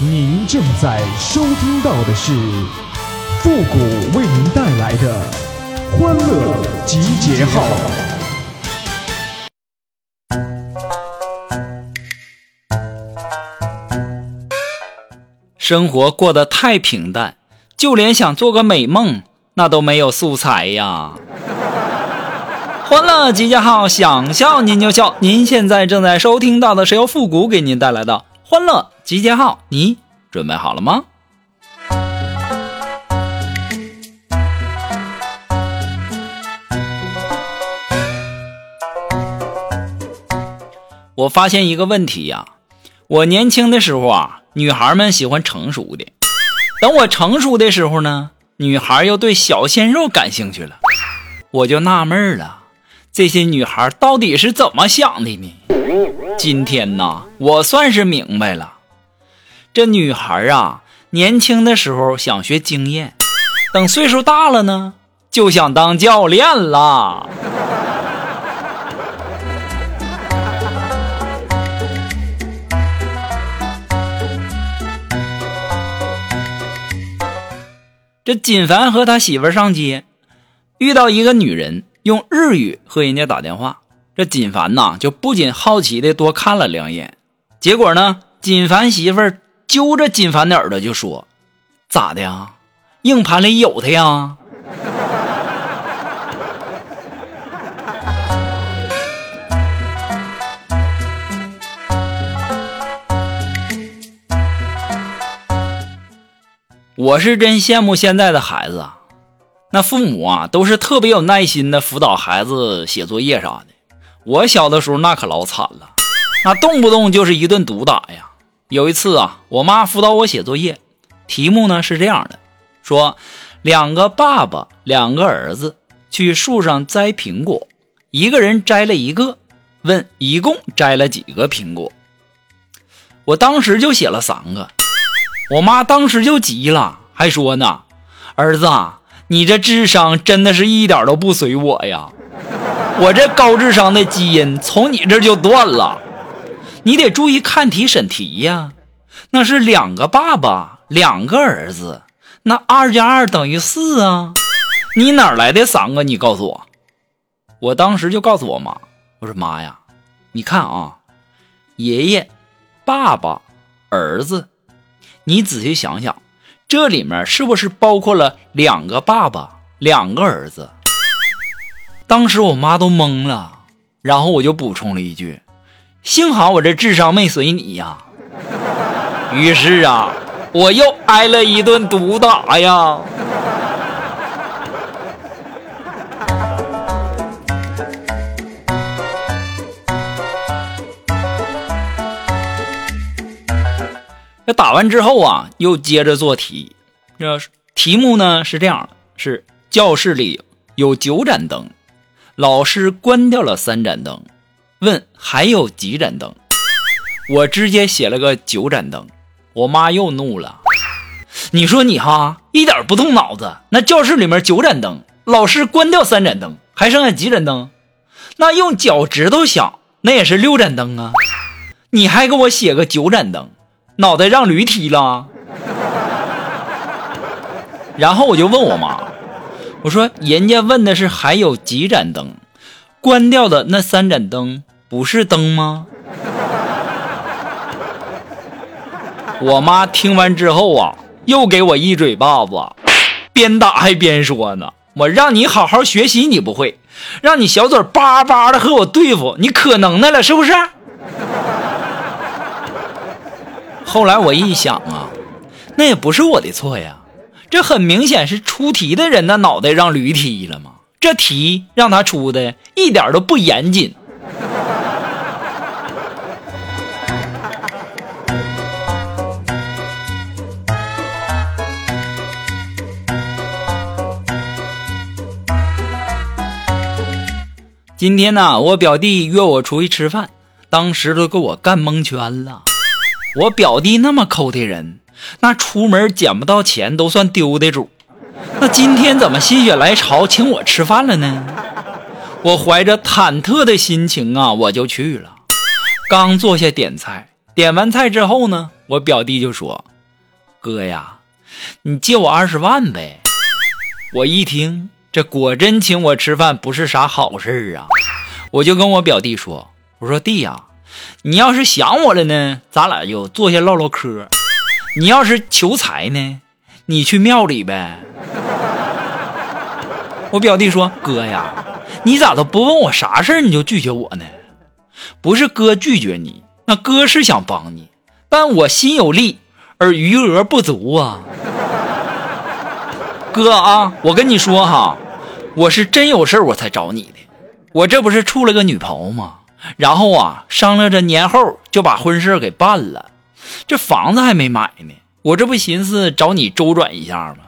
您正在收听到的是复古为您带来的欢乐集结号。生活过得太平淡，就连想做个美梦，那都没有素材呀。欢乐集结号，想笑您就笑。您现在正在收听到的是由复古给您带来的欢乐集结号，你准备好了吗？我发现一个问题呀，我年轻的时候啊，女孩们喜欢成熟的；等我成熟的时候呢，女孩又对小鲜肉感兴趣了。我就纳闷了。这些女孩到底是怎么想的呢？今天呢，我算是明白了。这女孩啊，年轻的时候想学经验，等岁数大了呢，就想当教练了。这金凡和他媳妇上街，遇到一个女人。用日语和人家打电话，这金凡呐就不仅好奇的多看了两眼，结果呢，金凡媳妇揪着金凡的耳朵就说：“咋的呀？硬盘里有他呀？”我是真羡慕现在的孩子啊。那父母啊，都是特别有耐心的辅导孩子写作业啥的。我小的时候那可老惨了，那动不动就是一顿毒打呀。有一次啊，我妈辅导我写作业，题目呢是这样的：说两个爸爸，两个儿子去树上摘苹果，一个人摘了一个，问一共摘了几个苹果？我当时就写了三个，我妈当时就急了，还说呢，儿子。你这智商真的是一点都不随我呀！我这高智商的基因从你这就断了。你得注意看题审题呀。那是两个爸爸，两个儿子，那二加二等于四啊。你哪来的三个？你告诉我。我当时就告诉我妈，我说妈呀，你看啊，爷爷、爸爸、儿子，你仔细想想。这里面是不是包括了两个爸爸、两个儿子？当时我妈都懵了，然后我就补充了一句：“幸好我这智商没随你呀。”于是啊，我又挨了一顿毒打呀。这打完之后啊，又接着做题。这题目呢是这样：是教室里有九盏灯，老师关掉了三盏灯，问还有几盏灯？我直接写了个九盏灯。我妈又怒了：“你说你哈一点不动脑子？那教室里面九盏灯，老师关掉三盏灯，还剩下几盏灯？那用脚趾头想，那也是六盏灯啊！你还给我写个九盏灯？”脑袋让驴踢了，然后我就问我妈，我说人家问的是还有几盏灯，关掉的那三盏灯不是灯吗？我妈听完之后啊，又给我一嘴巴子，边打还边说呢，我让你好好学习你不会，让你小嘴巴巴的和我对付，你可能耐了是不是？后来我一想啊，那也不是我的错呀，这很明显是出题的人的脑袋让驴踢了嘛。这题让他出的一点都不严谨。今天呢，我表弟约我出去吃饭，当时都给我干蒙圈了。我表弟那么抠的人，那出门捡不到钱都算丢的主。那今天怎么心血来潮请我吃饭了呢？我怀着忐忑的心情啊，我就去了。刚坐下点菜，点完菜之后呢，我表弟就说：“哥呀，你借我二十万呗。”我一听，这果真请我吃饭不是啥好事啊！我就跟我表弟说：“我说弟呀，你要是想我了呢，咱俩就坐下唠唠嗑；你要是求财呢，你去庙里呗。”我表弟说：“哥呀，你咋都不问我啥事儿你就拒绝我呢？不是哥拒绝你，那哥是想帮你，但我心有力而余额不足啊。哥啊，我跟你说哈，我是真有事我才找你的。我这不是处了个女朋友吗？然后啊，商量着年后就把婚事给办了，这房子还没买呢。我这不寻思找你周转一下吗？”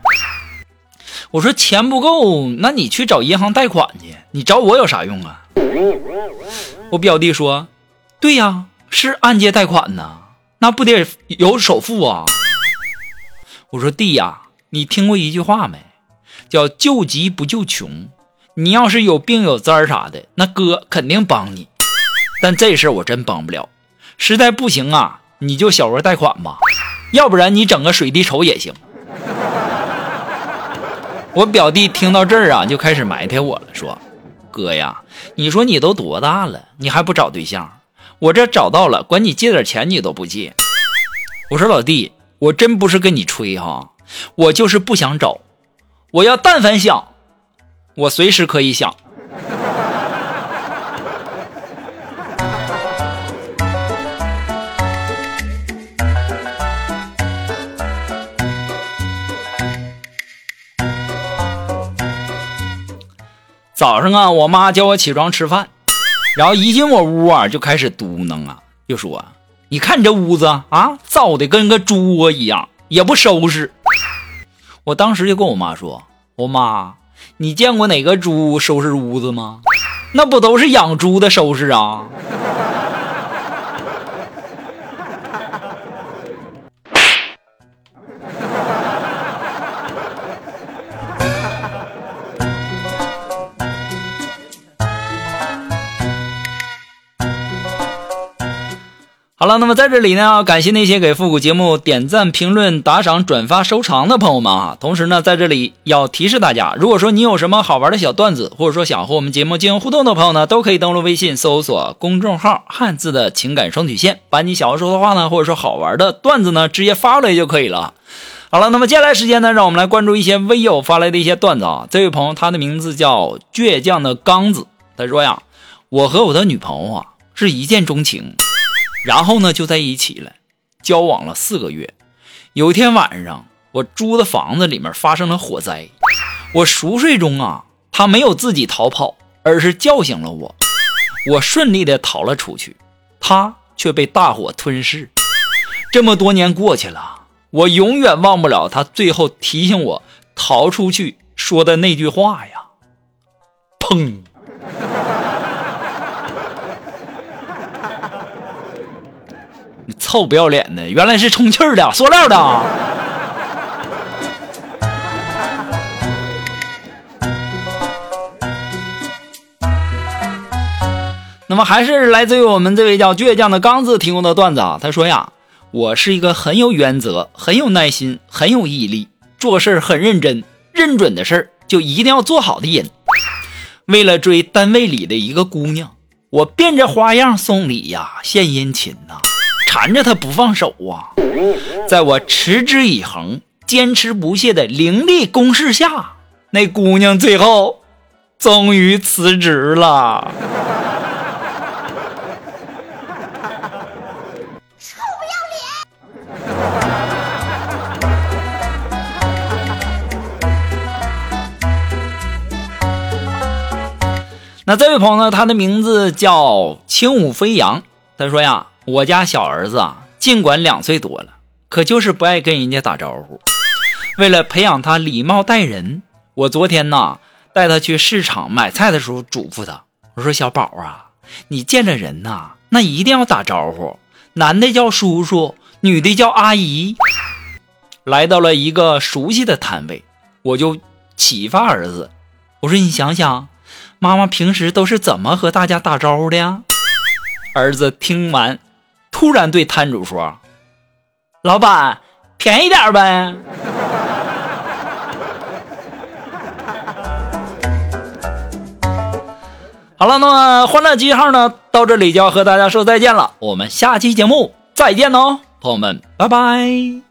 我说钱不够，那你去找银行贷款去。你找我有啥用啊？我表弟说：“对呀，是按揭贷款呢，那不得有首付啊。”我说：“弟呀，你听过一句话没？叫救急不救穷。你要是有病有灾啥的，那哥肯定帮你。但这事我真帮不了，实在不行啊，你就小额贷款吧，要不然你整个水滴筹也行。”我表弟听到这儿啊，就开始埋汰我了，说：“哥呀，你说你都多大了，你还不找对象？我这找到了，管你借点钱你都不借。”我说：“老弟，我真不是跟你吹哈，我就是不想找。我要但凡想，我随时可以想。”早上啊，我妈叫我起床吃饭，然后一进我屋啊，就开始嘟囔啊，就说：“你看你这屋子啊，造的跟个猪窝一样，也不收拾。”我当时就跟我妈说：“我妈，你见过哪个猪收拾屋子吗？那不都是养猪的收拾啊？”好了，那么在这里呢，感谢那些给复古节目点赞、评论、打赏、转发、收藏的朋友们啊！同时呢，在这里要提示大家，如果说你有什么好玩的小段子，或者说想和我们节目进行互动的朋友呢，都可以登录微信搜索公众号“汉字的情感双曲线”，把你想要说的话呢，或者说好玩的段子呢，直接发过来就可以了。好了，那么接下来时间呢，让我们来关注一些微友发来的一些段子啊。这位朋友他的名字叫倔强的刚子，他说呀：“我和我的女朋友啊是一见钟情。”然后呢，就在一起了，交往了四个月。有一天晚上，我租的房子里面发生了火灾。我熟睡中啊，他没有自己逃跑，而是叫醒了我。我顺利的逃了出去，他却被大火吞噬。这么多年过去了，我永远忘不了他最后提醒我逃出去说的那句话呀！砰！臭不要脸的，原来是充气儿的，塑料的。那么还是来自于我们这位叫倔强的刚子提供的段子啊。他说呀：“我是一个很有原则、很有耐心、很有毅力、做事很认真、认准的事儿就一定要做好的人。为了追单位里的一个姑娘，我变着花样送礼呀，献殷勤呐。”缠着他不放手啊！在我持之以恒、坚持不懈的凌厉攻势下，那姑娘最后终于辞职了。臭不要脸！那这位朋友呢？他的名字叫轻舞飞扬。他说呀。我家小儿子啊，尽管两岁多了，可就是不爱跟人家打招呼。为了培养他礼貌待人，我昨天呢带他去市场买菜的时候嘱咐他，我说：“小宝啊，你见着人呐，那一定要打招呼，男的叫叔叔，女的叫阿姨。”来到了一个熟悉的摊位，我就启发儿子，我说：“你想想，妈妈平时都是怎么和大家打招呼的呀？”儿子听完。突然对摊主说：“老板，便宜点呗。好了，那么欢乐记号呢，到这里就要和大家说再见了。我们下期节目再见喽，朋友们，拜拜。